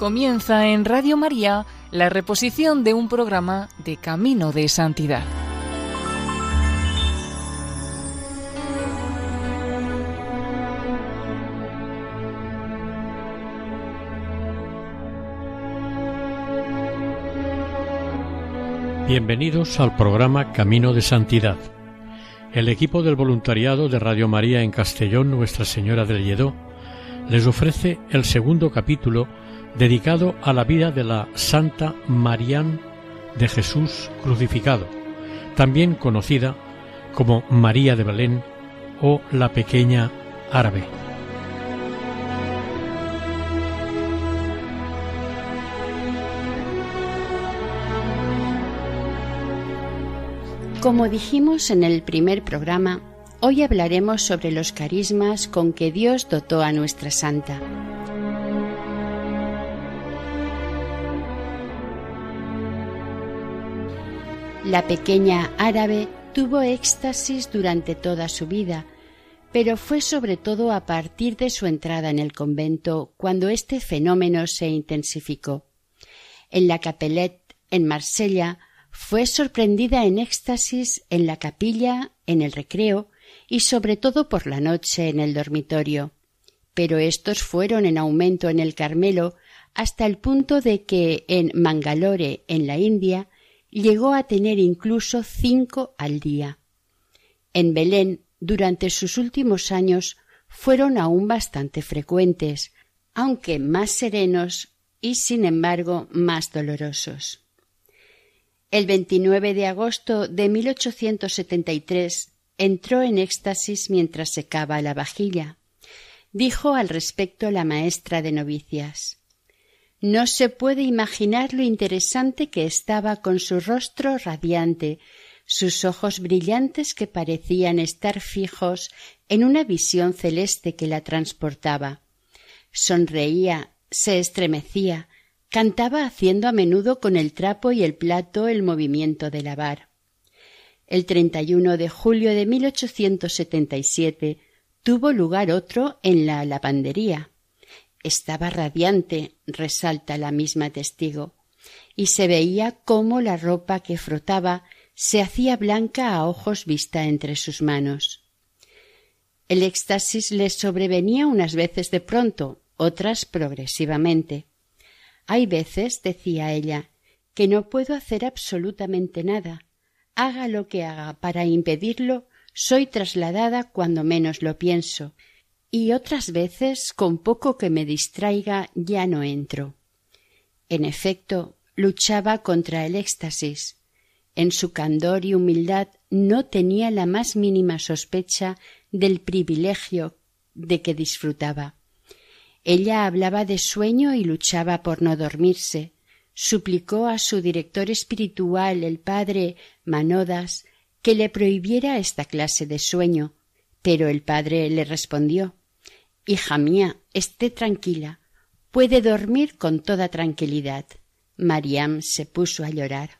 Comienza en Radio María la reposición de un programa de Camino de Santidad. Bienvenidos al programa Camino de Santidad. El equipo del voluntariado de Radio María en Castellón Nuestra Señora del Lledó les ofrece el segundo capítulo dedicado a la vida de la Santa Marián de Jesús crucificado, también conocida como María de Belén o la pequeña árabe. Como dijimos en el primer programa, hoy hablaremos sobre los carismas con que Dios dotó a nuestra santa. La pequeña árabe tuvo éxtasis durante toda su vida, pero fue sobre todo a partir de su entrada en el convento cuando este fenómeno se intensificó. En la Capelette, en Marsella, fue sorprendida en éxtasis en la capilla, en el recreo y sobre todo por la noche en el dormitorio. Pero estos fueron en aumento en el Carmelo hasta el punto de que en Mangalore, en la India, llegó a tener incluso cinco al día. En Belén, durante sus últimos años, fueron aún bastante frecuentes, aunque más serenos y, sin embargo, más dolorosos. El 29 de agosto de 1873 entró en éxtasis mientras secaba la vajilla. Dijo al respecto la maestra de novicias no se puede imaginar lo interesante que estaba con su rostro radiante, sus ojos brillantes que parecían estar fijos en una visión celeste que la transportaba. Sonreía, se estremecía, cantaba haciendo a menudo con el trapo y el plato el movimiento de lavar. El 31 de julio de 1877 tuvo lugar otro en la lavandería. Estaba radiante, resalta la misma testigo, y se veía cómo la ropa que frotaba se hacía blanca a ojos vista entre sus manos. El éxtasis le sobrevenía unas veces de pronto, otras progresivamente. Hay veces, decía ella, que no puedo hacer absolutamente nada. Haga lo que haga para impedirlo, soy trasladada cuando menos lo pienso, y otras veces con poco que me distraiga ya no entro. En efecto, luchaba contra el éxtasis. En su candor y humildad no tenía la más mínima sospecha del privilegio de que disfrutaba. Ella hablaba de sueño y luchaba por no dormirse. Suplicó a su director espiritual, el padre Manodas, que le prohibiera esta clase de sueño, pero el padre le respondió Hija mía, esté tranquila. Puede dormir con toda tranquilidad. Mariam se puso a llorar.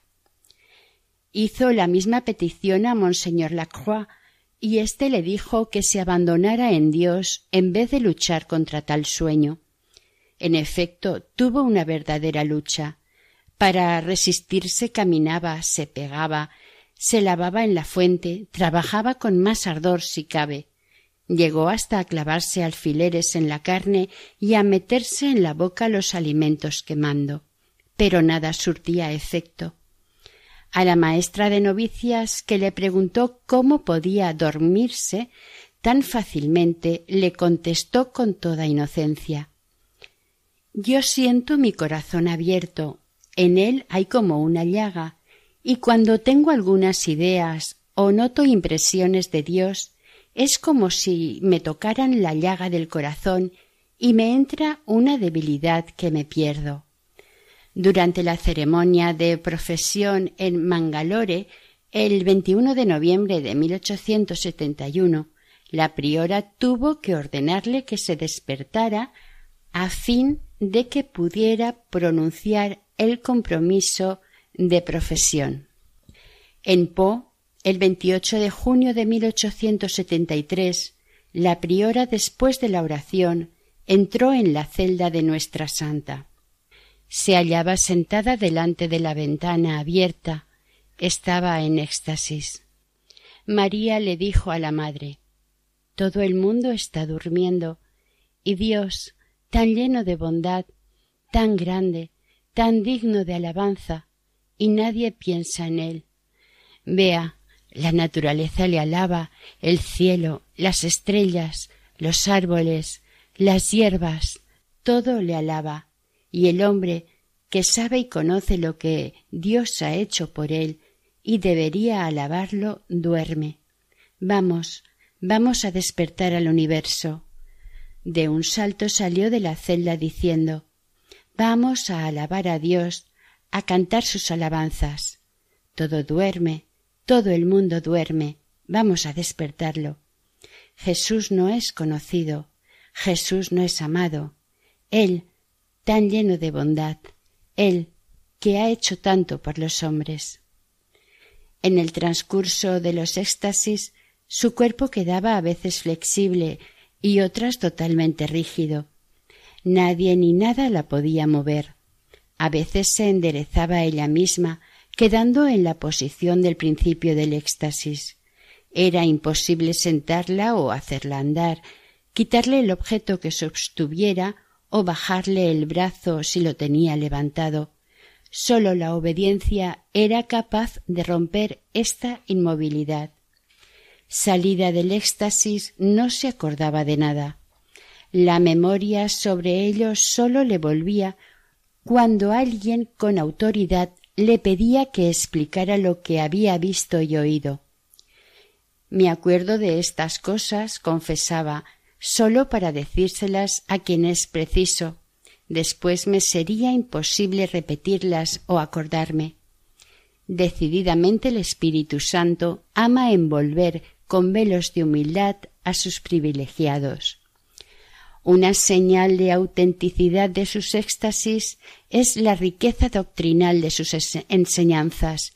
Hizo la misma petición a Monseñor Lacroix, y éste le dijo que se abandonara en Dios en vez de luchar contra tal sueño. En efecto, tuvo una verdadera lucha. Para resistirse caminaba, se pegaba, se lavaba en la fuente, trabajaba con más ardor si cabe, Llegó hasta a clavarse alfileres en la carne y a meterse en la boca los alimentos quemando. Pero nada surtía efecto. A la maestra de novicias que le preguntó cómo podía dormirse tan fácilmente le contestó con toda inocencia Yo siento mi corazón abierto, en él hay como una llaga, y cuando tengo algunas ideas o noto impresiones de Dios, es como si me tocaran la llaga del corazón y me entra una debilidad que me pierdo. Durante la ceremonia de profesión en Mangalore, el 21 de noviembre de 1871, la priora tuvo que ordenarle que se despertara a fin de que pudiera pronunciar el compromiso de profesión. En Po el 28 de junio de 1873, la priora, después de la oración, entró en la celda de nuestra santa. Se hallaba sentada delante de la ventana abierta. Estaba en éxtasis. María le dijo a la madre Todo el mundo está durmiendo, y Dios, tan lleno de bondad, tan grande, tan digno de alabanza, y nadie piensa en él. Vea, la naturaleza le alaba, el cielo, las estrellas, los árboles, las hierbas, todo le alaba, y el hombre, que sabe y conoce lo que Dios ha hecho por él y debería alabarlo, duerme. Vamos, vamos a despertar al universo. De un salto salió de la celda diciendo Vamos a alabar a Dios, a cantar sus alabanzas. Todo duerme, todo el mundo duerme. Vamos a despertarlo. Jesús no es conocido, Jesús no es amado. Él, tan lleno de bondad, Él, que ha hecho tanto por los hombres. En el transcurso de los éxtasis, su cuerpo quedaba a veces flexible y otras totalmente rígido. Nadie ni nada la podía mover. A veces se enderezaba ella misma, quedando en la posición del principio del éxtasis. Era imposible sentarla o hacerla andar, quitarle el objeto que sostuviera o bajarle el brazo si lo tenía levantado. Sólo la obediencia era capaz de romper esta inmovilidad. Salida del éxtasis no se acordaba de nada. La memoria sobre ello sólo le volvía cuando alguien con autoridad le pedía que explicara lo que había visto y oído. Me acuerdo de estas cosas, confesaba, sólo para decírselas a quien es preciso. Después me sería imposible repetirlas o acordarme. Decididamente el Espíritu Santo ama envolver con velos de humildad a sus privilegiados. Una señal de autenticidad de sus éxtasis es la riqueza doctrinal de sus enseñanzas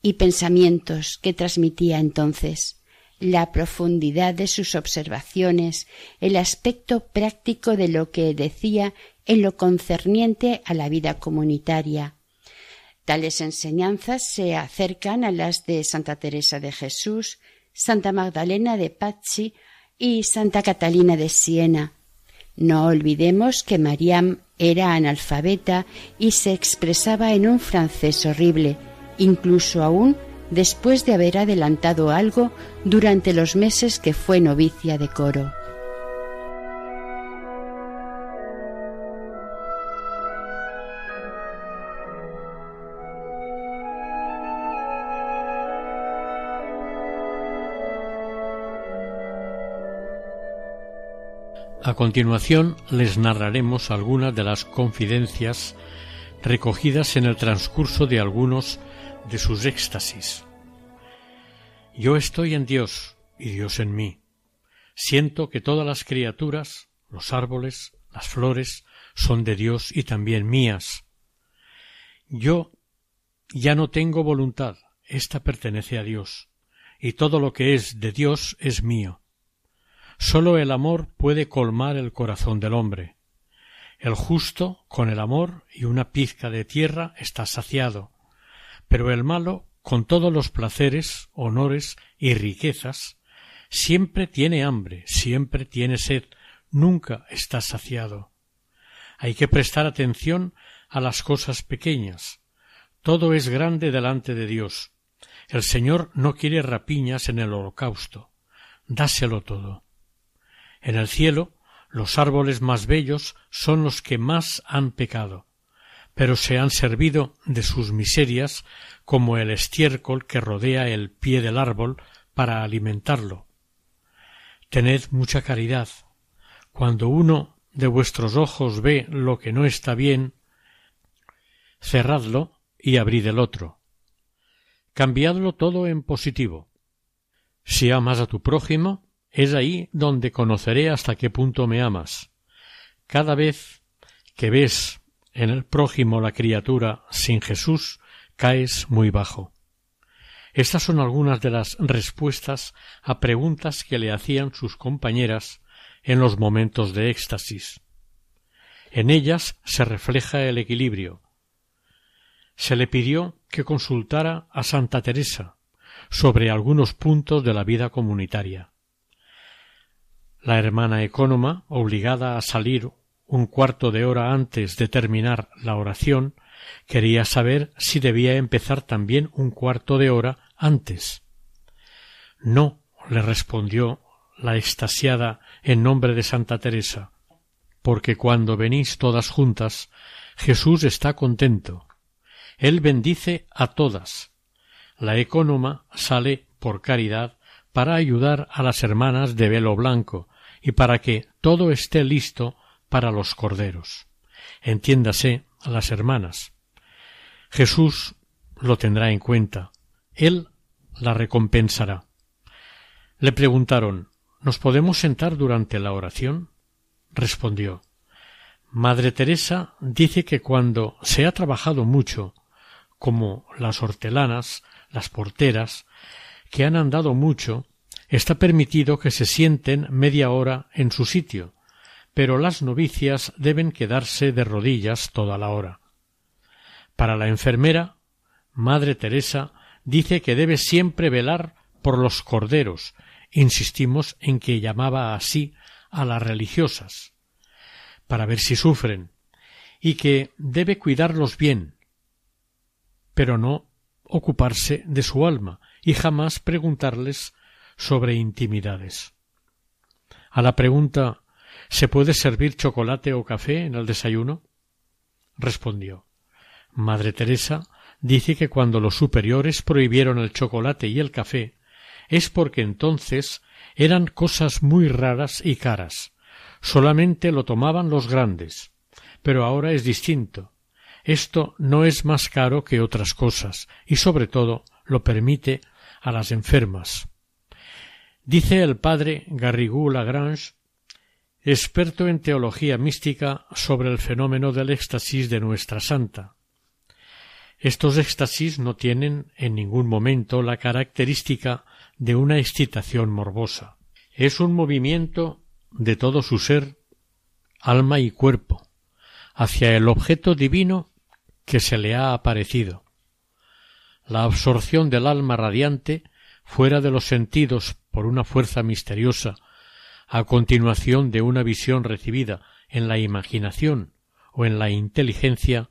y pensamientos que transmitía entonces la profundidad de sus observaciones, el aspecto práctico de lo que decía en lo concerniente a la vida comunitaria. Tales enseñanzas se acercan a las de Santa Teresa de Jesús, Santa Magdalena de Pazzi y Santa Catalina de Siena. No olvidemos que Mariam era analfabeta y se expresaba en un francés horrible, incluso aún después de haber adelantado algo durante los meses que fue novicia de coro. A continuación les narraremos algunas de las confidencias recogidas en el transcurso de algunos de sus éxtasis. Yo estoy en Dios y Dios en mí. Siento que todas las criaturas, los árboles, las flores, son de Dios y también mías. Yo ya no tengo voluntad, ésta pertenece a Dios, y todo lo que es de Dios es mío. Sólo el amor puede colmar el corazón del hombre. El justo, con el amor y una pizca de tierra, está saciado, pero el malo, con todos los placeres, honores y riquezas, siempre tiene hambre, siempre tiene sed, nunca está saciado. Hay que prestar atención a las cosas pequeñas. Todo es grande delante de Dios. El Señor no quiere rapiñas en el holocausto. Dáselo todo. En el cielo, los árboles más bellos son los que más han pecado pero se han servido de sus miserias como el estiércol que rodea el pie del árbol para alimentarlo. Tened mucha caridad. Cuando uno de vuestros ojos ve lo que no está bien, cerradlo y abrid el otro. Cambiadlo todo en positivo. Si amas a tu prójimo, es ahí donde conoceré hasta qué punto me amas. Cada vez que ves en el prójimo la criatura sin Jesús, caes muy bajo. Estas son algunas de las respuestas a preguntas que le hacían sus compañeras en los momentos de éxtasis. En ellas se refleja el equilibrio, se le pidió que consultara a Santa Teresa sobre algunos puntos de la vida comunitaria. La hermana ecónoma, obligada a salir un cuarto de hora antes de terminar la oración, quería saber si debía empezar también un cuarto de hora antes. No, le respondió la extasiada en nombre de Santa Teresa, porque cuando venís todas juntas, Jesús está contento. Él bendice a todas. La ecónoma sale por caridad para ayudar a las hermanas de velo blanco y para que todo esté listo para los corderos. Entiéndase a las hermanas. Jesús lo tendrá en cuenta. Él la recompensará. Le preguntaron ¿Nos podemos sentar durante la oración? respondió Madre Teresa dice que cuando se ha trabajado mucho, como las hortelanas, las porteras, que han andado mucho, está permitido que se sienten media hora en su sitio, pero las novicias deben quedarse de rodillas toda la hora. Para la enfermera, Madre Teresa dice que debe siempre velar por los corderos, insistimos en que llamaba así a las religiosas, para ver si sufren, y que debe cuidarlos bien, pero no ocuparse de su alma y jamás preguntarles sobre intimidades. A la pregunta ¿Se puede servir chocolate o café en el desayuno? respondió Madre Teresa dice que cuando los superiores prohibieron el chocolate y el café es porque entonces eran cosas muy raras y caras, solamente lo tomaban los grandes. Pero ahora es distinto. Esto no es más caro que otras cosas, y sobre todo lo permite a las enfermas. Dice el padre Garrigou Lagrange, experto en teología mística sobre el fenómeno del éxtasis de nuestra santa. Estos éxtasis no tienen en ningún momento la característica de una excitación morbosa. Es un movimiento de todo su ser, alma y cuerpo, hacia el objeto divino que se le ha aparecido. La absorción del alma radiante fuera de los sentidos por una fuerza misteriosa, a continuación de una visión recibida en la imaginación o en la inteligencia,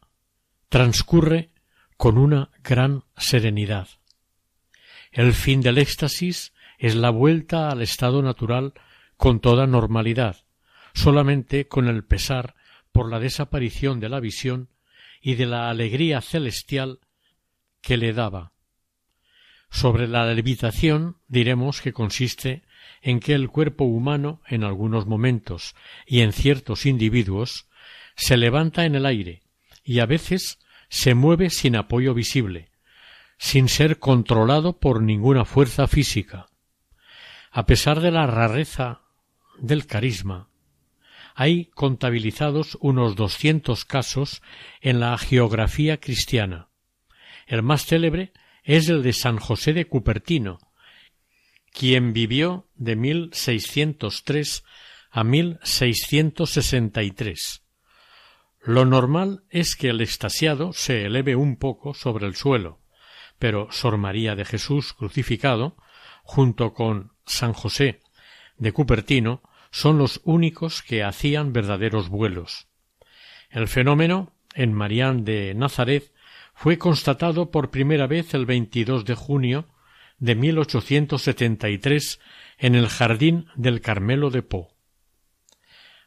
transcurre con una gran serenidad. El fin del éxtasis es la vuelta al estado natural con toda normalidad, solamente con el pesar por la desaparición de la visión y de la alegría celestial que le daba. Sobre la levitación diremos que consiste en que el cuerpo humano en algunos momentos y en ciertos individuos se levanta en el aire y a veces se mueve sin apoyo visible, sin ser controlado por ninguna fuerza física. A pesar de la rareza del carisma, hay contabilizados unos doscientos casos en la geografía cristiana. El más célebre es el de San José de Cupertino, quien vivió de 1603 a 1663. Lo normal es que el extasiado se eleve un poco sobre el suelo, pero Sor María de Jesús crucificado, junto con San José de Cupertino, son los únicos que hacían verdaderos vuelos. El fenómeno, en Marián de Nazaret, fue constatado por primera vez el 22 de junio de 1873 en el jardín del Carmelo de Po.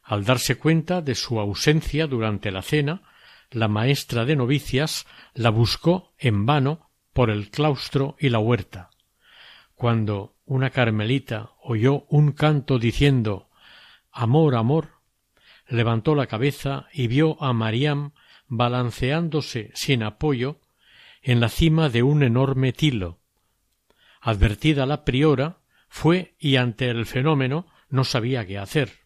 Al darse cuenta de su ausencia durante la cena, la maestra de novicias la buscó en vano por el claustro y la huerta. Cuando una carmelita oyó un canto diciendo Amor, amor, levantó la cabeza y vio a Mariam balanceándose sin apoyo en la cima de un enorme tilo. Advertida la priora, fue y ante el fenómeno no sabía qué hacer.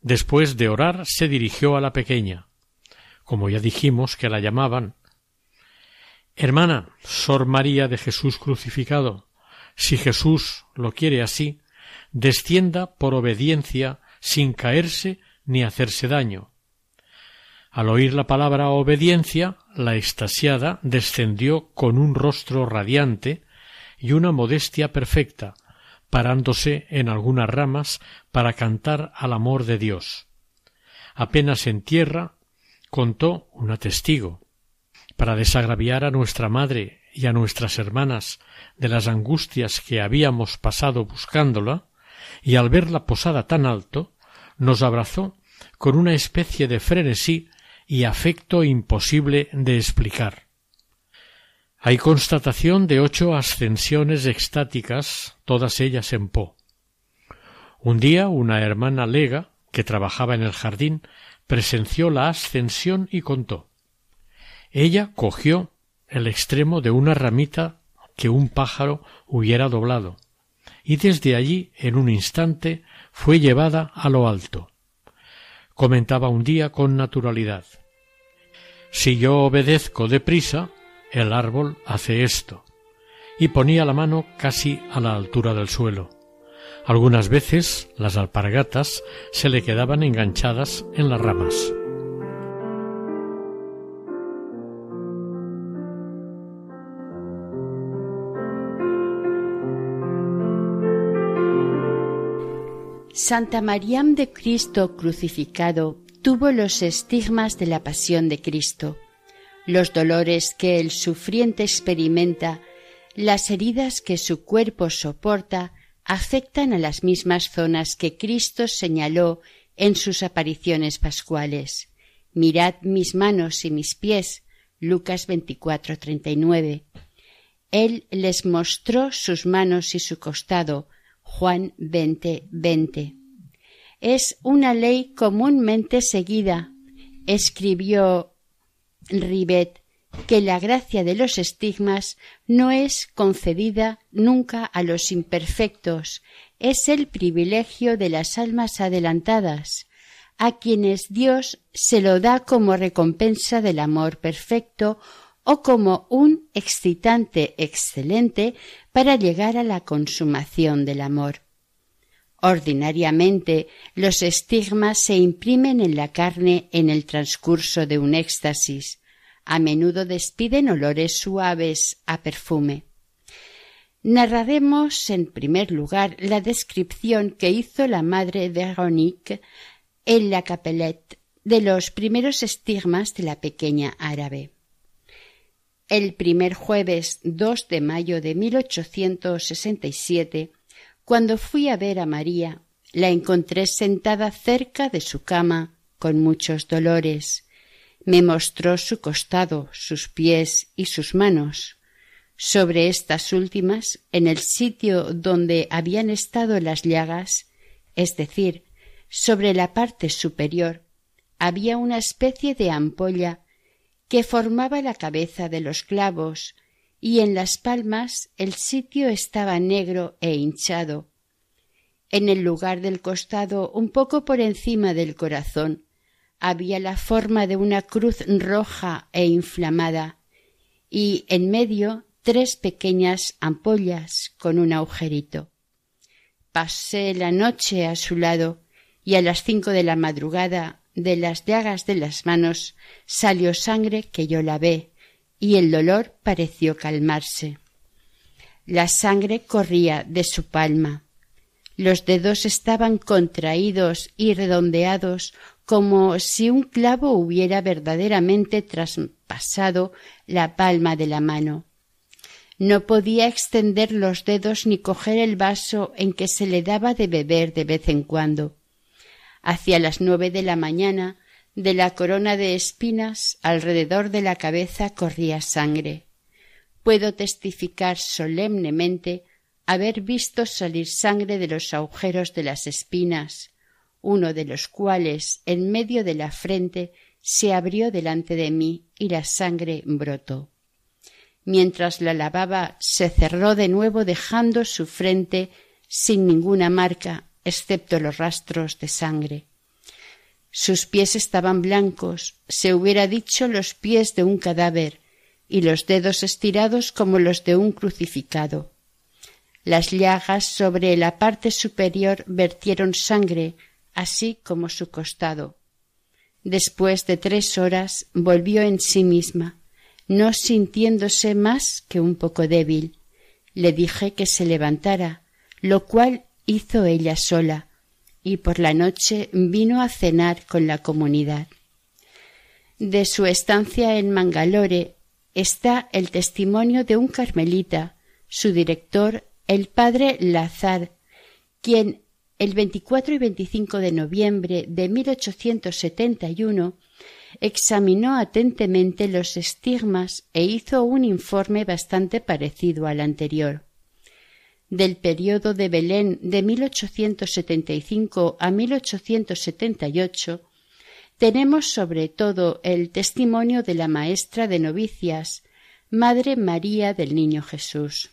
Después de orar se dirigió a la pequeña. Como ya dijimos que la llamaban Hermana, Sor María de Jesús crucificado, si Jesús lo quiere así, descienda por obediencia sin caerse ni hacerse daño. Al oír la palabra obediencia, la extasiada descendió con un rostro radiante y una modestia perfecta, parándose en algunas ramas para cantar al amor de Dios. Apenas en tierra, contó una testigo, para desagraviar a nuestra madre y a nuestras hermanas de las angustias que habíamos pasado buscándola, y al verla posada tan alto, nos abrazó con una especie de frenesí y afecto imposible de explicar. Hay constatación de ocho ascensiones extáticas, todas ellas en Po. Un día una hermana lega, que trabajaba en el jardín, presenció la ascensión y contó. Ella cogió el extremo de una ramita que un pájaro hubiera doblado, y desde allí, en un instante, fue llevada a lo alto. Comentaba un día con naturalidad. Si yo obedezco deprisa, el árbol hace esto. Y ponía la mano casi a la altura del suelo. Algunas veces las alpargatas se le quedaban enganchadas en las ramas. Santa Mariam de Cristo crucificado tuvo los estigmas de la pasión de Cristo, los dolores que el sufriente experimenta, las heridas que su cuerpo soporta, afectan a las mismas zonas que Cristo señaló en sus apariciones pascuales. Mirad mis manos y mis pies. Lucas 24:39. Él les mostró sus manos y su costado. Juan 20:20 es una ley comúnmente seguida. Escribió Ribet que la gracia de los estigmas no es concedida nunca a los imperfectos, es el privilegio de las almas adelantadas, a quienes Dios se lo da como recompensa del amor perfecto o como un excitante excelente para llegar a la consumación del amor. Ordinariamente, los estigmas se imprimen en la carne en el transcurso de un éxtasis. A menudo despiden olores suaves a perfume. Narraremos en primer lugar la descripción que hizo la madre Veronique en la Capelette de los primeros estigmas de la pequeña árabe. El primer jueves 2 de mayo de 1867 cuando fui a ver a María, la encontré sentada cerca de su cama con muchos dolores. Me mostró su costado, sus pies y sus manos. Sobre estas últimas, en el sitio donde habían estado las llagas, es decir, sobre la parte superior, había una especie de ampolla que formaba la cabeza de los clavos y en las palmas el sitio estaba negro e hinchado. En el lugar del costado, un poco por encima del corazón, había la forma de una cruz roja e inflamada, y en medio tres pequeñas ampollas con un agujerito. Pasé la noche a su lado y a las cinco de la madrugada de las llagas de las manos salió sangre que yo lavé y el dolor pareció calmarse. La sangre corría de su palma. Los dedos estaban contraídos y redondeados como si un clavo hubiera verdaderamente traspasado la palma de la mano. No podía extender los dedos ni coger el vaso en que se le daba de beber de vez en cuando. Hacia las nueve de la mañana de la corona de espinas alrededor de la cabeza corría sangre. Puedo testificar solemnemente haber visto salir sangre de los agujeros de las espinas, uno de los cuales en medio de la frente se abrió delante de mí y la sangre brotó. Mientras la lavaba se cerró de nuevo dejando su frente sin ninguna marca excepto los rastros de sangre. Sus pies estaban blancos, se hubiera dicho los pies de un cadáver, y los dedos estirados como los de un crucificado. Las llagas sobre la parte superior vertieron sangre, así como su costado. Después de tres horas volvió en sí misma, no sintiéndose más que un poco débil. Le dije que se levantara, lo cual hizo ella sola, y por la noche vino a cenar con la comunidad. De su estancia en Mangalore está el testimonio de un carmelita, su director, el padre Lazar, quien el 24 y 25 de noviembre de 1871 examinó atentamente los estigmas e hizo un informe bastante parecido al anterior. Del periodo de Belén de 1875 a 1878 tenemos sobre todo el testimonio de la maestra de novicias, Madre María del Niño Jesús.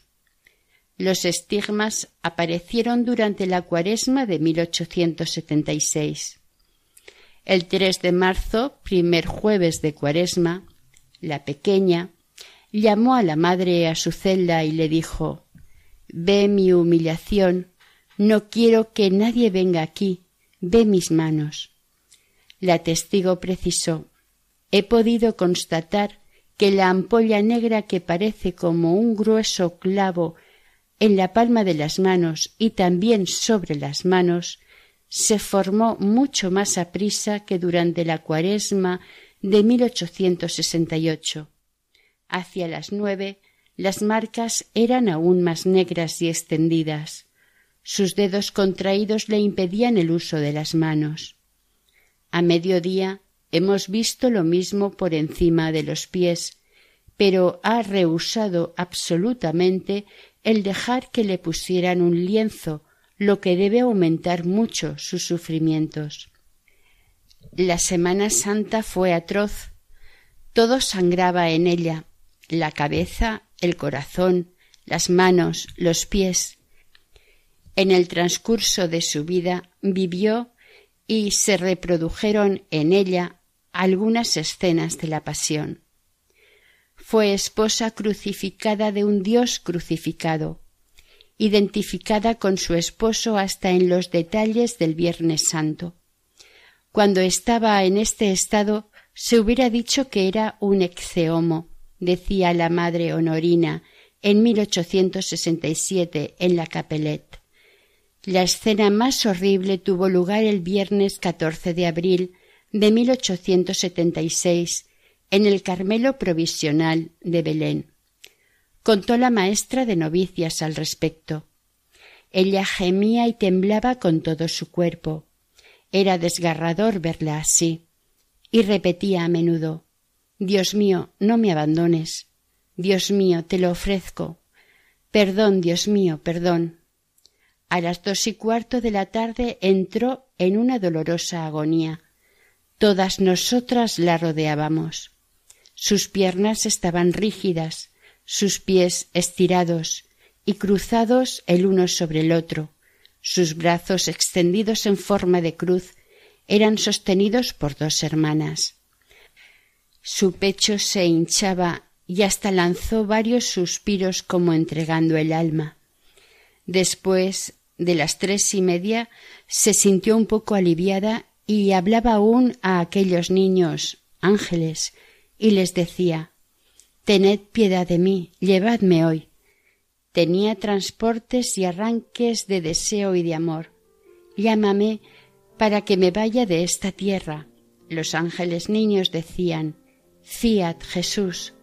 Los estigmas aparecieron durante la cuaresma de 1876. El 3 de marzo, primer jueves de cuaresma, la pequeña llamó a la madre a su celda y le dijo Ve mi humillación, no quiero que nadie venga aquí, ve mis manos. La testigo precisó He podido constatar que la ampolla negra que parece como un grueso clavo en la palma de las manos y también sobre las manos se formó mucho más aprisa que durante la cuaresma de 1868. Hacia las nueve las marcas eran aún más negras y extendidas. Sus dedos contraídos le impedían el uso de las manos. A mediodía hemos visto lo mismo por encima de los pies, pero ha rehusado absolutamente el dejar que le pusieran un lienzo, lo que debe aumentar mucho sus sufrimientos. La Semana Santa fue atroz. Todo sangraba en ella, la cabeza, el corazón, las manos, los pies. En el transcurso de su vida vivió y se reprodujeron en ella algunas escenas de la pasión fue esposa crucificada de un Dios crucificado, identificada con su esposo hasta en los detalles del Viernes Santo. Cuando estaba en este estado se hubiera dicho que era un exeomo, decía la madre Honorina en 1867 en la Capelette. La escena más horrible tuvo lugar el viernes 14 de abril de 1876 en el Carmelo Provisional de Belén. Contó la maestra de novicias al respecto. Ella gemía y temblaba con todo su cuerpo. Era desgarrador verla así. Y repetía a menudo Dios mío, no me abandones. Dios mío, te lo ofrezco. Perdón, Dios mío, perdón. A las dos y cuarto de la tarde entró en una dolorosa agonía. Todas nosotras la rodeábamos. Sus piernas estaban rígidas, sus pies estirados y cruzados el uno sobre el otro. Sus brazos extendidos en forma de cruz eran sostenidos por dos hermanas. Su pecho se hinchaba y hasta lanzó varios suspiros como entregando el alma. Después de las tres y media se sintió un poco aliviada y hablaba aún a aquellos niños ángeles y les decía Tened piedad de mí, llevadme hoy. Tenía transportes y arranques de deseo y de amor. Llámame para que me vaya de esta tierra. Los ángeles niños decían Fiat Jesús.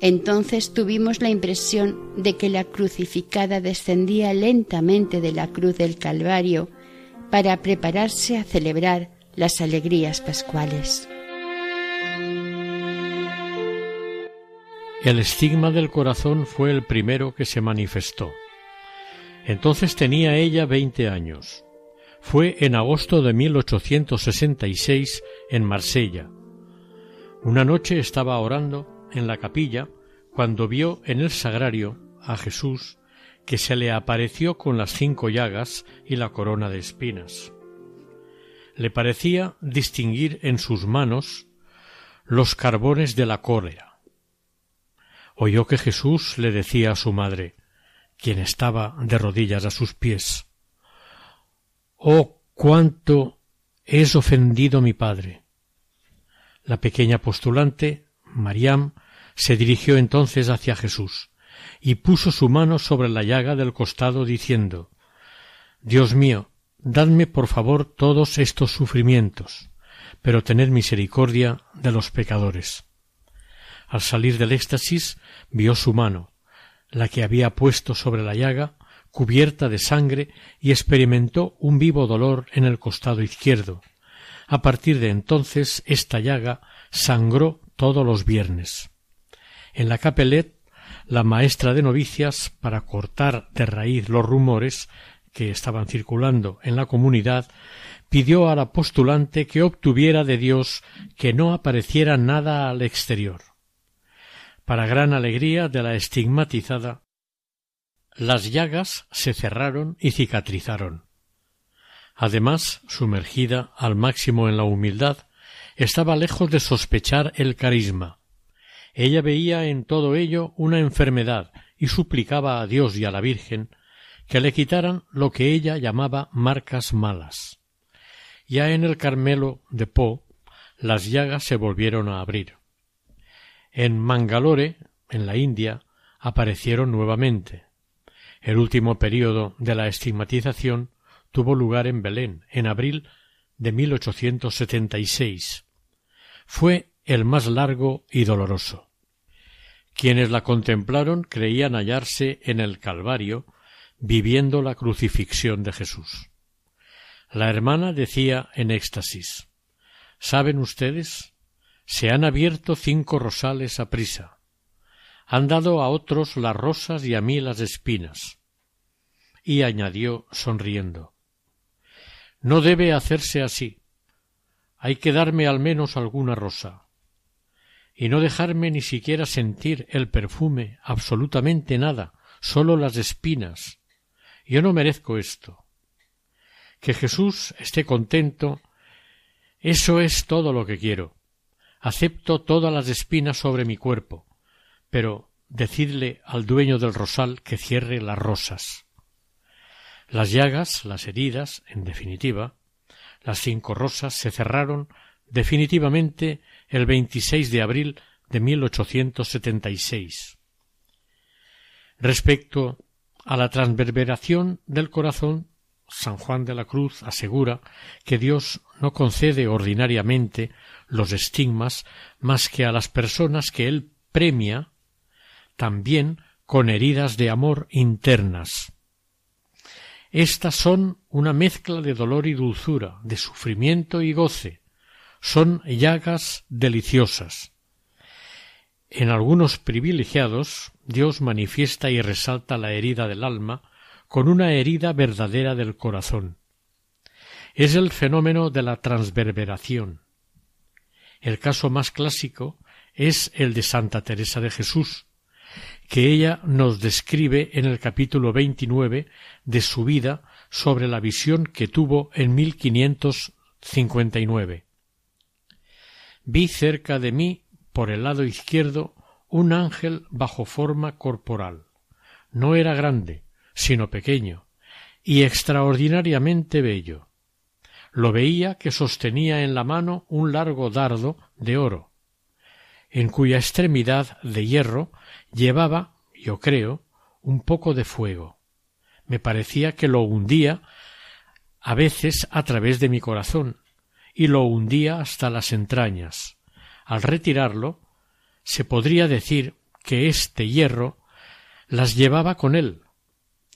Entonces tuvimos la impresión de que la crucificada descendía lentamente de la cruz del Calvario para prepararse a celebrar las alegrías pascuales. El estigma del corazón fue el primero que se manifestó. Entonces tenía ella veinte años. Fue en agosto de 1866 en Marsella. Una noche estaba orando en la capilla cuando vio en el sagrario a Jesús que se le apareció con las cinco llagas y la corona de espinas. Le parecía distinguir en sus manos los carbones de la cólera oyó que Jesús le decía a su madre, quien estaba de rodillas a sus pies, Oh, cuánto es ofendido mi Padre, La pequeña postulante, Mariam, se dirigió entonces hacia Jesús y puso su mano sobre la llaga del costado diciendo Dios mío, dadme por favor todos estos sufrimientos, pero tened misericordia de los pecadores. Al salir del éxtasis vio su mano, la que había puesto sobre la llaga, cubierta de sangre, y experimentó un vivo dolor en el costado izquierdo. A partir de entonces esta llaga sangró todos los viernes. En la capelet, la maestra de novicias, para cortar de raíz los rumores que estaban circulando en la comunidad, pidió a la postulante que obtuviera de Dios que no apareciera nada al exterior. Para gran alegría de la estigmatizada, las llagas se cerraron y cicatrizaron. Además, sumergida al máximo en la humildad, estaba lejos de sospechar el carisma. Ella veía en todo ello una enfermedad y suplicaba a Dios y a la Virgen que le quitaran lo que ella llamaba marcas malas. Ya en el Carmelo de Po las llagas se volvieron a abrir. En Mangalore, en la India, aparecieron nuevamente. El último período de la estigmatización tuvo lugar en Belén, en abril de 1876. Fue el más largo y doloroso. Quienes la contemplaron creían hallarse en el Calvario viviendo la crucifixión de Jesús. La hermana decía en éxtasis ¿Saben ustedes? Se han abierto cinco rosales a prisa. Han dado a otros las rosas y a mí las espinas. Y añadió sonriendo No debe hacerse así. Hay que darme al menos alguna rosa. Y no dejarme ni siquiera sentir el perfume, absolutamente nada, sólo las espinas. Yo no merezco esto. Que Jesús esté contento, eso es todo lo que quiero acepto todas las espinas sobre mi cuerpo, pero decidle al dueño del rosal que cierre las rosas. Las llagas, las heridas, en definitiva, las cinco rosas se cerraron definitivamente el 26 de abril de 1876. Respecto a la transverberación del corazón, San Juan de la Cruz asegura que Dios no concede ordinariamente los estigmas más que a las personas que él premia también con heridas de amor internas. Estas son una mezcla de dolor y dulzura, de sufrimiento y goce, son llagas deliciosas. En algunos privilegiados Dios manifiesta y resalta la herida del alma con una herida verdadera del corazón. Es el fenómeno de la transverberación. El caso más clásico es el de Santa Teresa de Jesús, que ella nos describe en el capítulo 29 de su vida sobre la visión que tuvo en 1559. Vi cerca de mí, por el lado izquierdo, un ángel bajo forma corporal. No era grande, sino pequeño, y extraordinariamente bello. Lo veía que sostenía en la mano un largo dardo de oro, en cuya extremidad de hierro llevaba, yo creo, un poco de fuego. Me parecía que lo hundía a veces a través de mi corazón, y lo hundía hasta las entrañas. Al retirarlo, se podría decir que este hierro las llevaba con él,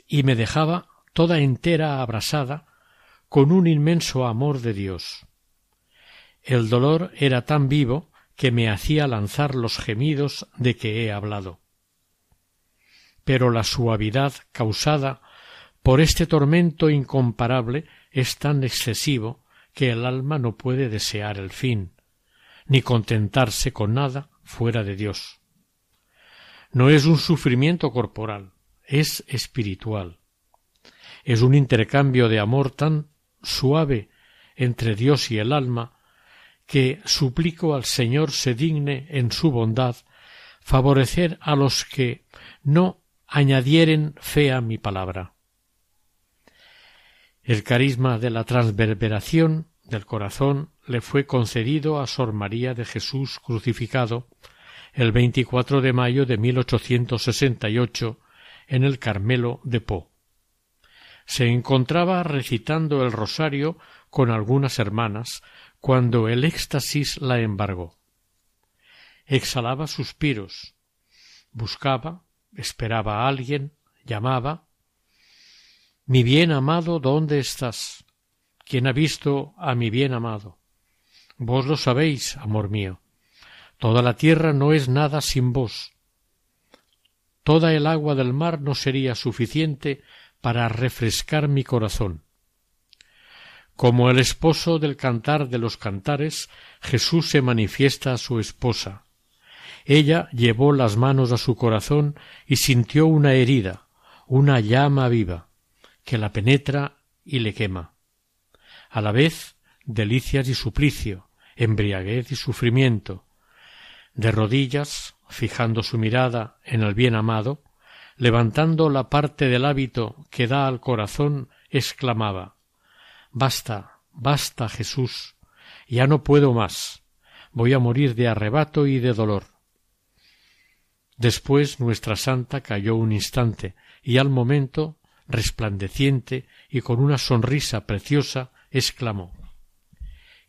y me dejaba toda entera abrasada con un inmenso amor de Dios. El dolor era tan vivo que me hacía lanzar los gemidos de que he hablado. Pero la suavidad causada por este tormento incomparable es tan excesivo que el alma no puede desear el fin, ni contentarse con nada fuera de Dios. No es un sufrimiento corporal, es espiritual. Es un intercambio de amor tan suave entre Dios y el alma que suplico al Señor se digne en su bondad favorecer a los que no añadieren fe a mi palabra. El carisma de la transverberación del corazón le fue concedido a Sor María de Jesús crucificado el 24 de mayo de 1868 en el Carmelo de Po. Se encontraba recitando el rosario con algunas hermanas cuando el éxtasis la embargó. Exhalaba suspiros, buscaba, esperaba a alguien, llamaba Mi bien amado, ¿dónde estás? ¿Quién ha visto a mi bien amado? Vos lo sabéis, amor mío. Toda la tierra no es nada sin vos. Toda el agua del mar no sería suficiente para refrescar mi corazón. Como el esposo del cantar de los cantares, Jesús se manifiesta a su esposa. Ella llevó las manos a su corazón y sintió una herida, una llama viva, que la penetra y le quema. A la vez, delicias y suplicio, embriaguez y sufrimiento. De rodillas, fijando su mirada en el bien amado, levantando la parte del hábito que da al corazón, exclamaba Basta, basta, Jesús, ya no puedo más, voy a morir de arrebato y de dolor. Después nuestra santa cayó un instante, y al momento, resplandeciente y con una sonrisa preciosa, exclamó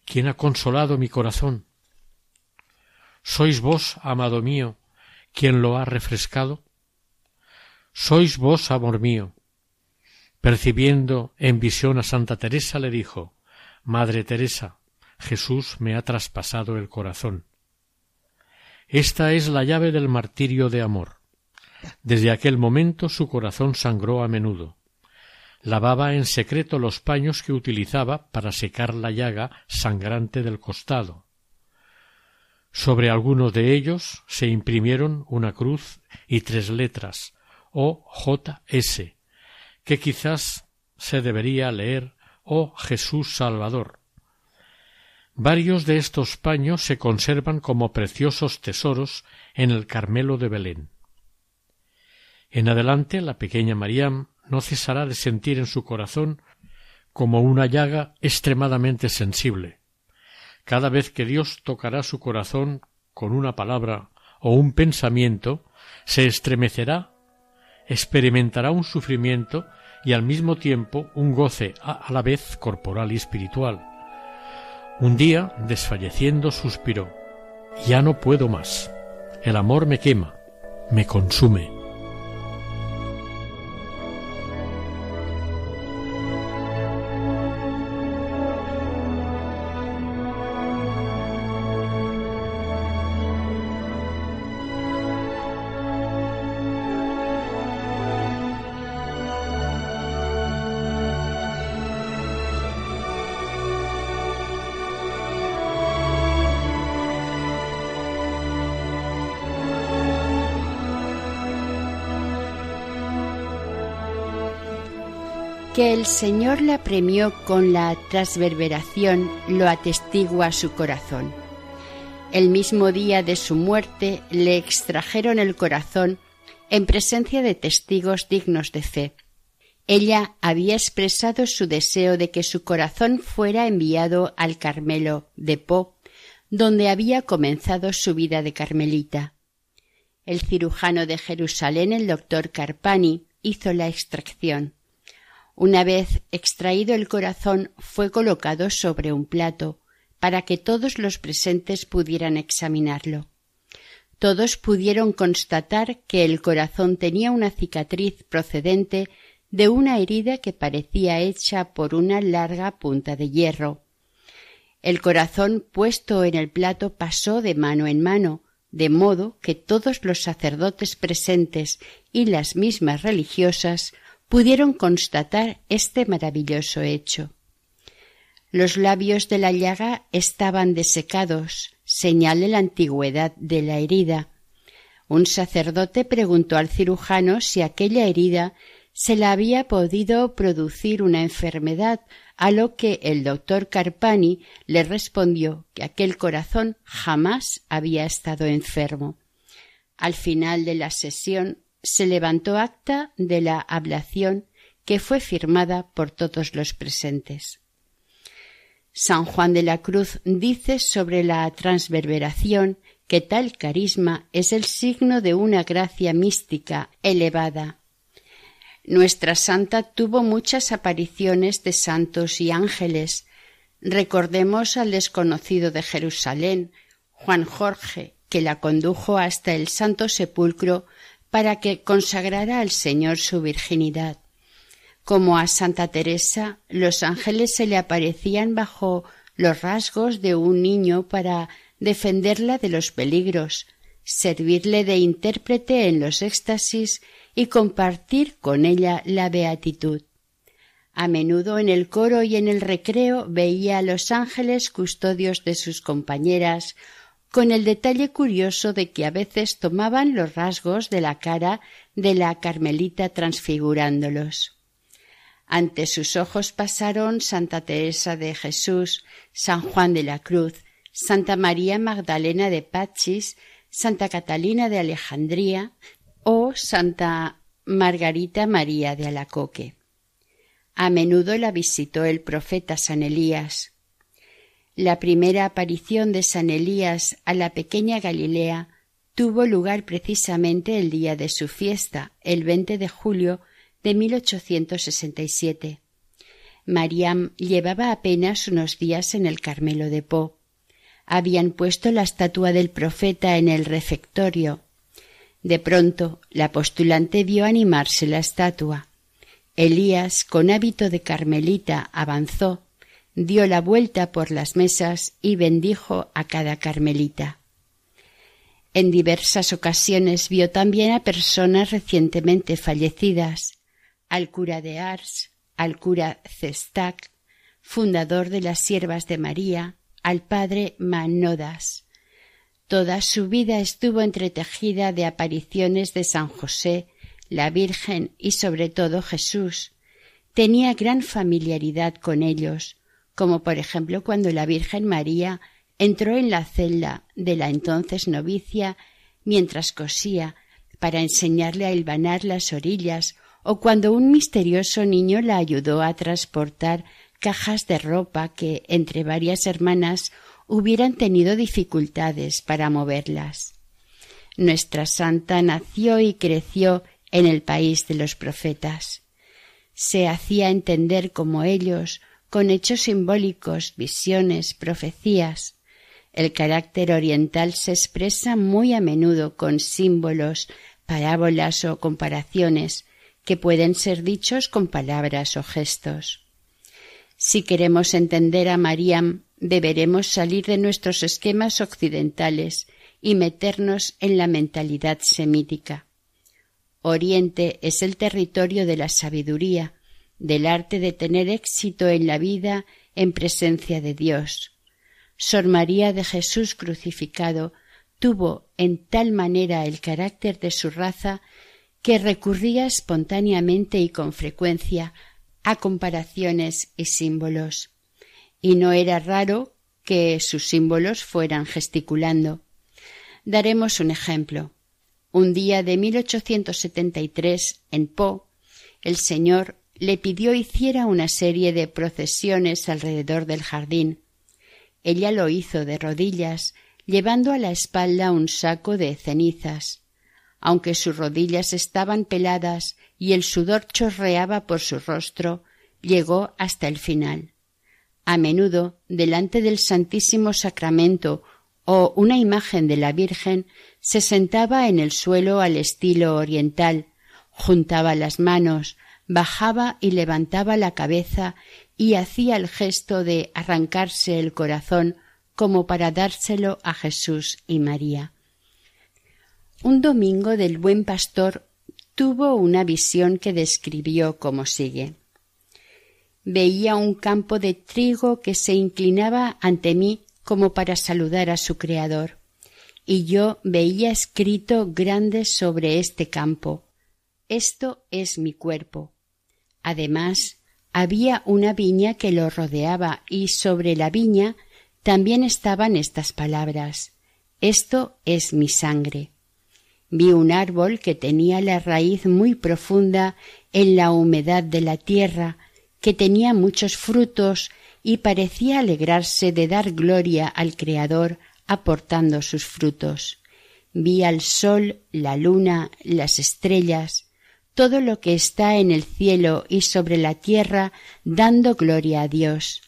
¿Quién ha consolado mi corazón? ¿Sois vos, amado mío, quien lo ha refrescado? ¿Sois vos, amor mío, Percibiendo en visión a Santa Teresa, le dijo Madre Teresa, Jesús me ha traspasado el corazón. Esta es la llave del martirio de amor. Desde aquel momento su corazón sangró a menudo. Lavaba en secreto los paños que utilizaba para secar la llaga sangrante del costado. Sobre algunos de ellos se imprimieron una cruz y tres letras O J S que quizás se debería leer Oh Jesús Salvador. Varios de estos paños se conservan como preciosos tesoros en el Carmelo de Belén. En adelante la pequeña Mariam no cesará de sentir en su corazón como una llaga extremadamente sensible. Cada vez que Dios tocará su corazón con una palabra o un pensamiento, se estremecerá, experimentará un sufrimiento y al mismo tiempo un goce a la vez corporal y espiritual. Un día, desfalleciendo, suspiró Ya no puedo más. El amor me quema, me consume. El Señor la premió con la transverberación lo atestigua su corazón. El mismo día de su muerte le extrajeron el corazón en presencia de testigos dignos de fe. Ella había expresado su deseo de que su corazón fuera enviado al Carmelo de Po, donde había comenzado su vida de carmelita. El cirujano de Jerusalén, el doctor Carpani, hizo la extracción. Una vez extraído el corazón fue colocado sobre un plato para que todos los presentes pudieran examinarlo. Todos pudieron constatar que el corazón tenía una cicatriz procedente de una herida que parecía hecha por una larga punta de hierro. El corazón puesto en el plato pasó de mano en mano, de modo que todos los sacerdotes presentes y las mismas religiosas pudieron constatar este maravilloso hecho. Los labios de la llaga estaban desecados, señal de la antigüedad de la herida. Un sacerdote preguntó al cirujano si aquella herida se la había podido producir una enfermedad, a lo que el doctor Carpani le respondió que aquel corazón jamás había estado enfermo. Al final de la sesión se levantó acta de la ablación que fue firmada por todos los presentes. San Juan de la Cruz dice sobre la transverberación que tal carisma es el signo de una gracia mística elevada. Nuestra santa tuvo muchas apariciones de santos y ángeles. Recordemos al desconocido de Jerusalén, Juan Jorge, que la condujo hasta el Santo Sepulcro para que consagrara al Señor su virginidad. Como a Santa Teresa, los ángeles se le aparecían bajo los rasgos de un niño para defenderla de los peligros, servirle de intérprete en los éxtasis y compartir con ella la beatitud. A menudo en el coro y en el recreo veía a los ángeles custodios de sus compañeras con el detalle curioso de que a veces tomaban los rasgos de la cara de la Carmelita transfigurándolos. Ante sus ojos pasaron Santa Teresa de Jesús, San Juan de la Cruz, Santa María Magdalena de Pachis, Santa Catalina de Alejandría o Santa Margarita María de Alacoque. A menudo la visitó el profeta San Elías, la primera aparición de San Elías a la pequeña Galilea tuvo lugar precisamente el día de su fiesta, el 20 de julio de 1867. Mariam llevaba apenas unos días en el Carmelo de Po. Habían puesto la estatua del profeta en el refectorio. De pronto la postulante vio animarse la estatua. Elías, con hábito de carmelita, avanzó dio la vuelta por las mesas y bendijo a cada carmelita. En diversas ocasiones vio también a personas recientemente fallecidas, al cura de Ars, al cura Cestac, fundador de las Siervas de María, al padre Manodas. Toda su vida estuvo entretejida de apariciones de San José, la Virgen y sobre todo Jesús. Tenía gran familiaridad con ellos, como por ejemplo cuando la Virgen María entró en la celda de la entonces novicia mientras cosía para enseñarle a hilvanar las orillas o cuando un misterioso niño la ayudó a transportar cajas de ropa que entre varias hermanas hubieran tenido dificultades para moverlas. Nuestra santa nació y creció en el país de los profetas. Se hacía entender como ellos con hechos simbólicos, visiones, profecías. El carácter oriental se expresa muy a menudo con símbolos, parábolas o comparaciones que pueden ser dichos con palabras o gestos. Si queremos entender a Mariam, deberemos salir de nuestros esquemas occidentales y meternos en la mentalidad semítica. Oriente es el territorio de la sabiduría, del arte de tener éxito en la vida en presencia de Dios. Sor María de Jesús crucificado tuvo en tal manera el carácter de su raza que recurría espontáneamente y con frecuencia a comparaciones y símbolos. Y no era raro que sus símbolos fueran gesticulando. Daremos un ejemplo. Un día de 1873, en Po, el señor le pidió hiciera una serie de procesiones alrededor del jardín. Ella lo hizo de rodillas, llevando a la espalda un saco de cenizas. Aunque sus rodillas estaban peladas y el sudor chorreaba por su rostro, llegó hasta el final. A menudo, delante del Santísimo Sacramento o una imagen de la Virgen, se sentaba en el suelo al estilo oriental, juntaba las manos, bajaba y levantaba la cabeza y hacía el gesto de arrancarse el corazón como para dárselo a Jesús y María. Un domingo del buen pastor tuvo una visión que describió como sigue. Veía un campo de trigo que se inclinaba ante mí como para saludar a su Creador, y yo veía escrito grande sobre este campo Esto es mi cuerpo, Además, había una viña que lo rodeaba y sobre la viña también estaban estas palabras Esto es mi sangre. Vi un árbol que tenía la raíz muy profunda en la humedad de la tierra, que tenía muchos frutos y parecía alegrarse de dar gloria al Creador aportando sus frutos. Vi al sol, la luna, las estrellas, todo lo que está en el cielo y sobre la tierra dando gloria a Dios.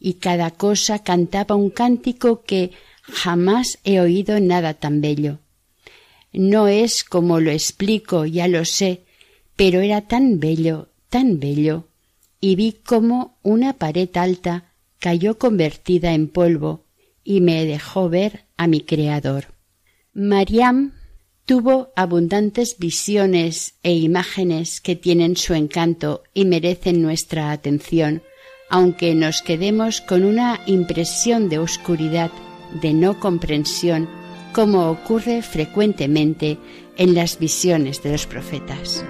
Y cada cosa cantaba un cántico que jamás he oído nada tan bello. No es como lo explico, ya lo sé, pero era tan bello, tan bello, y vi cómo una pared alta cayó convertida en polvo y me dejó ver a mi Creador. Mariam tuvo abundantes visiones e imágenes que tienen su encanto y merecen nuestra atención, aunque nos quedemos con una impresión de oscuridad, de no comprensión, como ocurre frecuentemente en las visiones de los profetas.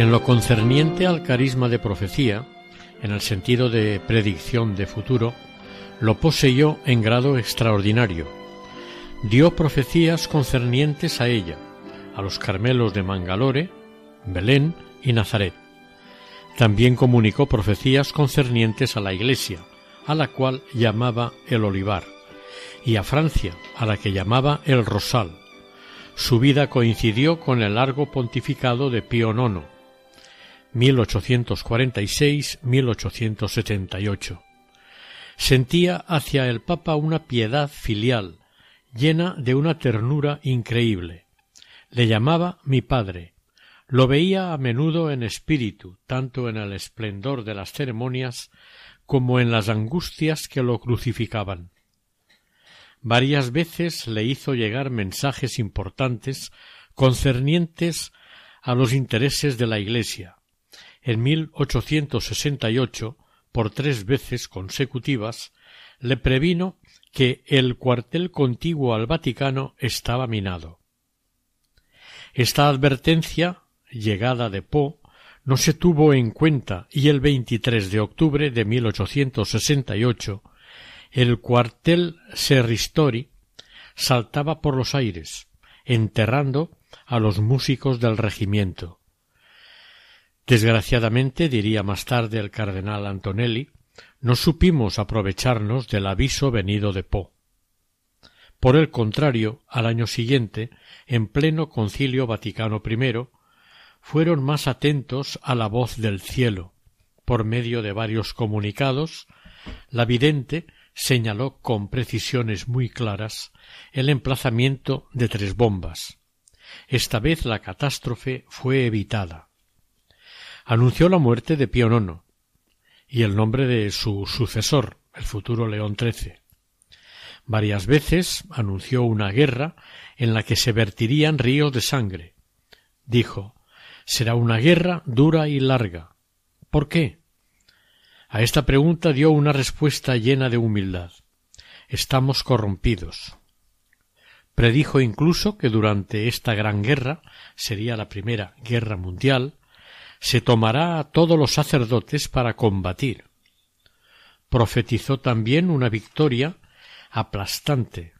En lo concerniente al carisma de profecía, en el sentido de predicción de futuro, lo poseyó en grado extraordinario. Dio profecías concernientes a ella, a los Carmelos de Mangalore, Belén y Nazaret. También comunicó profecías concernientes a la Iglesia, a la cual llamaba el Olivar, y a Francia, a la que llamaba el Rosal. Su vida coincidió con el largo pontificado de Pío IX, 1846-1878. Sentía hacia el Papa una piedad filial, llena de una ternura increíble. Le llamaba mi padre. Lo veía a menudo en espíritu, tanto en el esplendor de las ceremonias como en las angustias que lo crucificaban. Varias veces le hizo llegar mensajes importantes concernientes a los intereses de la Iglesia, en 1868, por tres veces consecutivas, le previno que el cuartel contiguo al Vaticano estaba minado. Esta advertencia, llegada de Poe, no se tuvo en cuenta y el 23 de octubre de 1868 el cuartel Serristori saltaba por los aires, enterrando a los músicos del regimiento. Desgraciadamente, diría más tarde el cardenal Antonelli, no supimos aprovecharnos del aviso venido de Po. Por el contrario, al año siguiente, en pleno concilio Vaticano I, fueron más atentos a la voz del cielo. Por medio de varios comunicados, la vidente señaló con precisiones muy claras el emplazamiento de tres bombas. Esta vez la catástrofe fue evitada anunció la muerte de Pío IX y el nombre de su sucesor, el futuro León XIII. Varias veces anunció una guerra en la que se vertirían ríos de sangre. Dijo será una guerra dura y larga. ¿Por qué? A esta pregunta dio una respuesta llena de humildad. Estamos corrompidos. Predijo incluso que durante esta gran guerra sería la primera guerra mundial, se tomará a todos los sacerdotes para combatir. Profetizó también una victoria aplastante.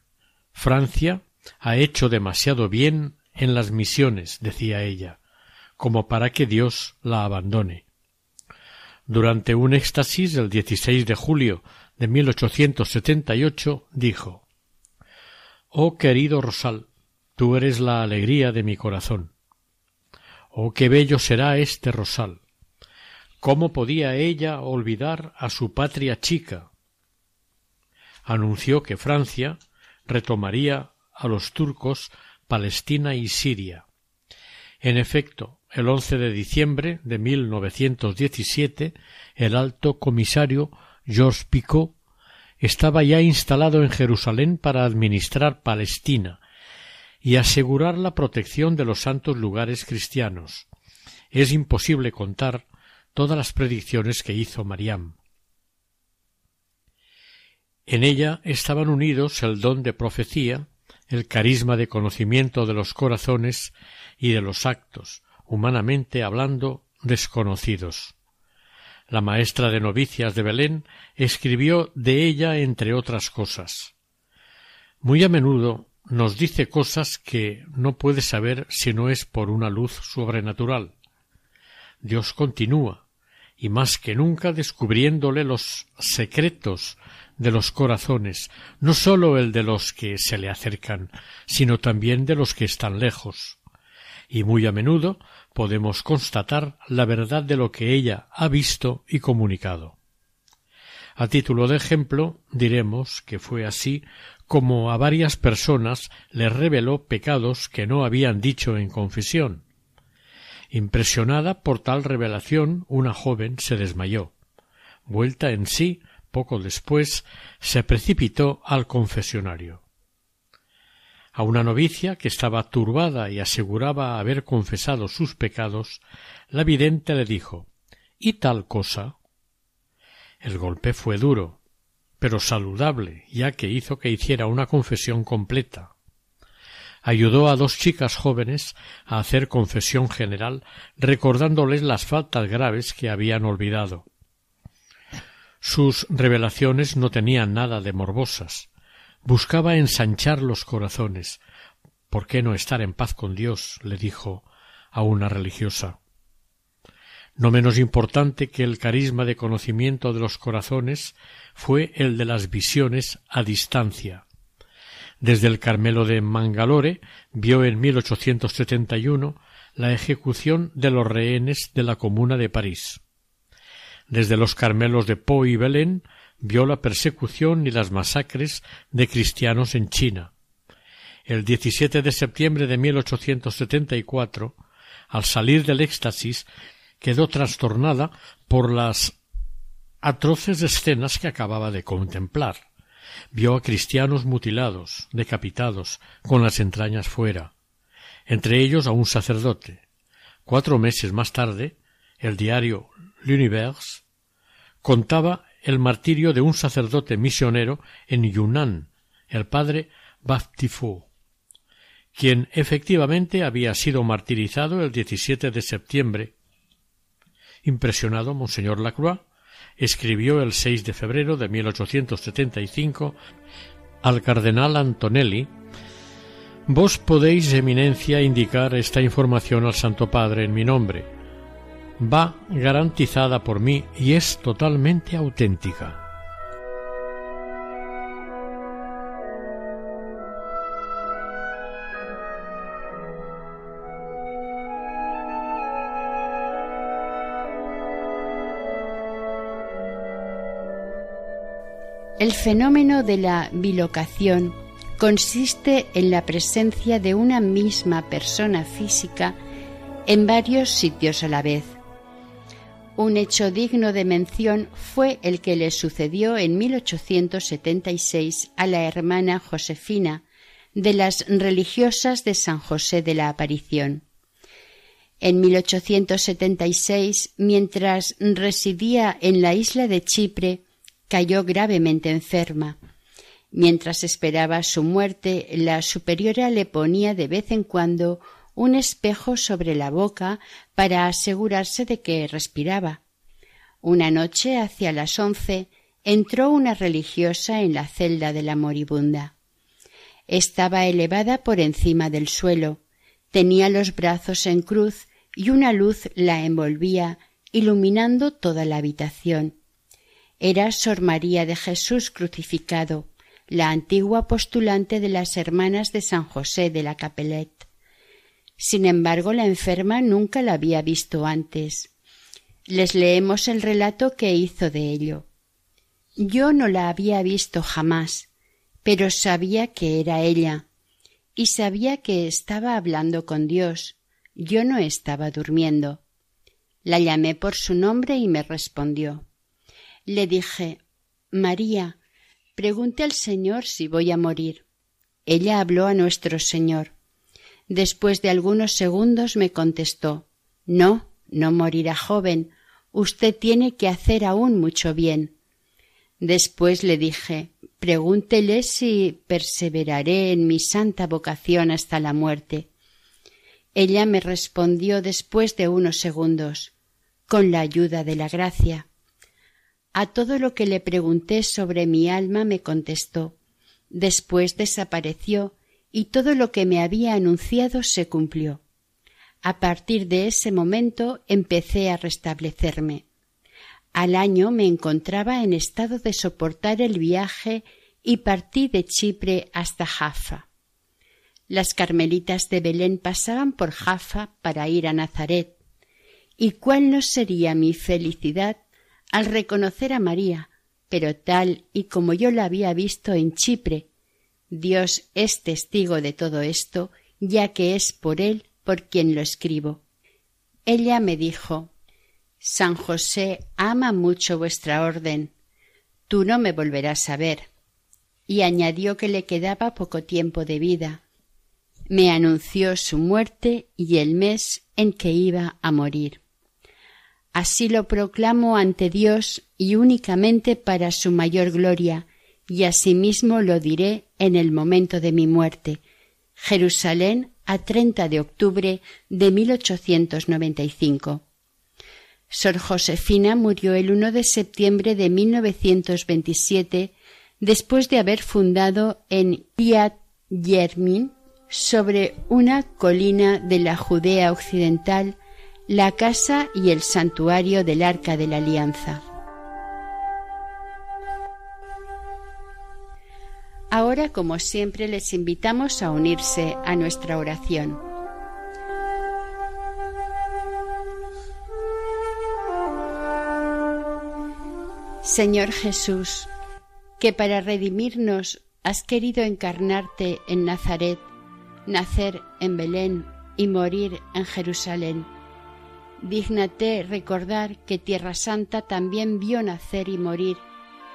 Francia ha hecho demasiado bien en las misiones, decía ella, como para que Dios la abandone. Durante un éxtasis el 16 de julio de 1878 dijo Oh querido Rosal, tú eres la alegría de mi corazón. Oh, qué bello será este rosal. ¿Cómo podía ella olvidar a su patria chica? Anunció que Francia retomaría a los turcos Palestina y Siria. En efecto, el 11 de diciembre de 1917, el alto comisario Georges Picot estaba ya instalado en Jerusalén para administrar Palestina y asegurar la protección de los santos lugares cristianos. Es imposible contar todas las predicciones que hizo Mariam. En ella estaban unidos el don de profecía, el carisma de conocimiento de los corazones y de los actos, humanamente hablando, desconocidos. La maestra de novicias de Belén escribió de ella entre otras cosas. Muy a menudo nos dice cosas que no puede saber si no es por una luz sobrenatural. Dios continúa, y más que nunca descubriéndole los secretos de los corazones, no sólo el de los que se le acercan, sino también de los que están lejos. Y muy a menudo podemos constatar la verdad de lo que ella ha visto y comunicado. A título de ejemplo, diremos que fue así como a varias personas les reveló pecados que no habían dicho en confesión. Impresionada por tal revelación, una joven se desmayó. Vuelta en sí, poco después, se precipitó al confesionario. A una novicia que estaba turbada y aseguraba haber confesado sus pecados, la vidente le dijo ¿Y tal cosa? El golpe fue duro, pero saludable, ya que hizo que hiciera una confesión completa. Ayudó a dos chicas jóvenes a hacer confesión general, recordándoles las faltas graves que habían olvidado. Sus revelaciones no tenían nada de morbosas. Buscaba ensanchar los corazones. ¿Por qué no estar en paz con Dios? le dijo a una religiosa. No menos importante que el carisma de conocimiento de los corazones fue el de las visiones a distancia. Desde el Carmelo de Mangalore vio en 1871 la ejecución de los rehenes de la Comuna de París. Desde los Carmelos de Po y Belén vio la persecución y las masacres de cristianos en China. El 17 de septiembre de 1874, al salir del éxtasis, quedó trastornada por las atroces escenas que acababa de contemplar. Vio a cristianos mutilados, decapitados, con las entrañas fuera, entre ellos a un sacerdote. Cuatro meses más tarde, el diario L'Univers contaba el martirio de un sacerdote misionero en Yunnan, el padre Baptifo, quien efectivamente había sido martirizado el 17 de septiembre Impresionado, Monseñor Lacroix escribió el 6 de febrero de 1875 al cardenal Antonelli Vos podéis, Eminencia, indicar esta información al Santo Padre en mi nombre. Va garantizada por mí y es totalmente auténtica. El fenómeno de la bilocación consiste en la presencia de una misma persona física en varios sitios a la vez. Un hecho digno de mención fue el que le sucedió en 1876 a la hermana Josefina de las religiosas de San José de la Aparición. En 1876, mientras residía en la isla de Chipre, cayó gravemente enferma. Mientras esperaba su muerte, la superiora le ponía de vez en cuando un espejo sobre la boca para asegurarse de que respiraba. Una noche, hacia las once, entró una religiosa en la celda de la moribunda. Estaba elevada por encima del suelo, tenía los brazos en cruz y una luz la envolvía, iluminando toda la habitación era Sor María de Jesús crucificado, la antigua postulante de las hermanas de San José de la Capelette. Sin embargo, la enferma nunca la había visto antes. Les leemos el relato que hizo de ello. Yo no la había visto jamás, pero sabía que era ella, y sabía que estaba hablando con Dios. Yo no estaba durmiendo. La llamé por su nombre y me respondió. Le dije María, pregunte al Señor si voy a morir. Ella habló a nuestro Señor. Después de algunos segundos me contestó No, no morirá joven. Usted tiene que hacer aún mucho bien. Después le dije Pregúntele si perseveraré en mi santa vocación hasta la muerte. Ella me respondió después de unos segundos, con la ayuda de la gracia. A todo lo que le pregunté sobre mi alma me contestó. Después desapareció y todo lo que me había anunciado se cumplió. A partir de ese momento empecé a restablecerme. Al año me encontraba en estado de soportar el viaje y partí de Chipre hasta Jaffa. Las carmelitas de Belén pasaban por Jaffa para ir a Nazaret. ¿Y cuál no sería mi felicidad al reconocer a María, pero tal y como yo la había visto en Chipre? Dios es testigo de todo esto, ya que es por él por quien lo escribo. Ella me dijo San José ama mucho vuestra orden. Tú no me volverás a ver. Y añadió que le quedaba poco tiempo de vida. Me anunció su muerte y el mes en que iba a morir. Así lo proclamo ante Dios y únicamente para su mayor gloria, y asimismo lo diré en el momento de mi muerte. Jerusalén a 30 de octubre de 1895. Sor Josefina murió el 1 de septiembre de 1927 después de haber fundado en Piat Yermin, sobre una colina de la Judea occidental, la casa y el santuario del Arca de la Alianza. Ahora, como siempre, les invitamos a unirse a nuestra oración. Señor Jesús, que para redimirnos has querido encarnarte en Nazaret, nacer en Belén y morir en Jerusalén. Dígnate recordar que Tierra Santa también vio nacer y morir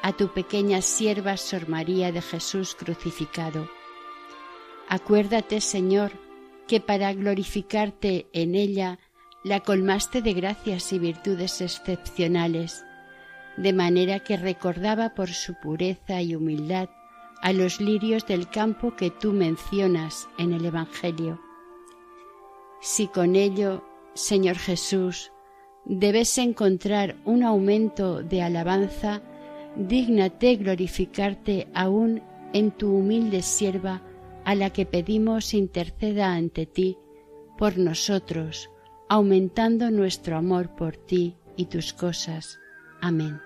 a tu pequeña sierva Sor María de Jesús crucificado. Acuérdate, Señor, que para glorificarte en ella la colmaste de gracias y virtudes excepcionales de manera que recordaba por su pureza y humildad a los lirios del campo que tú mencionas en el Evangelio. Si con ello, Señor Jesús, debes encontrar un aumento de alabanza, dígnate glorificarte aún en tu humilde sierva, a la que pedimos interceda ante ti por nosotros, aumentando nuestro amor por ti y tus cosas. Amén.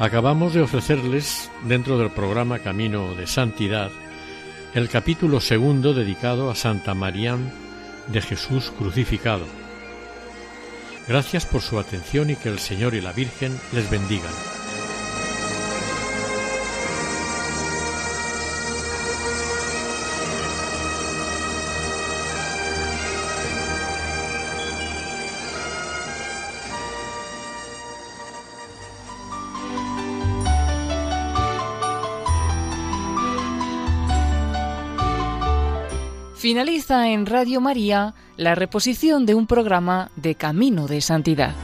Acabamos de ofrecerles, dentro del programa Camino de Santidad, el capítulo segundo dedicado a Santa María de Jesús crucificado. Gracias por su atención y que el Señor y la Virgen les bendigan. Finaliza en Radio María la reposición de un programa de Camino de Santidad.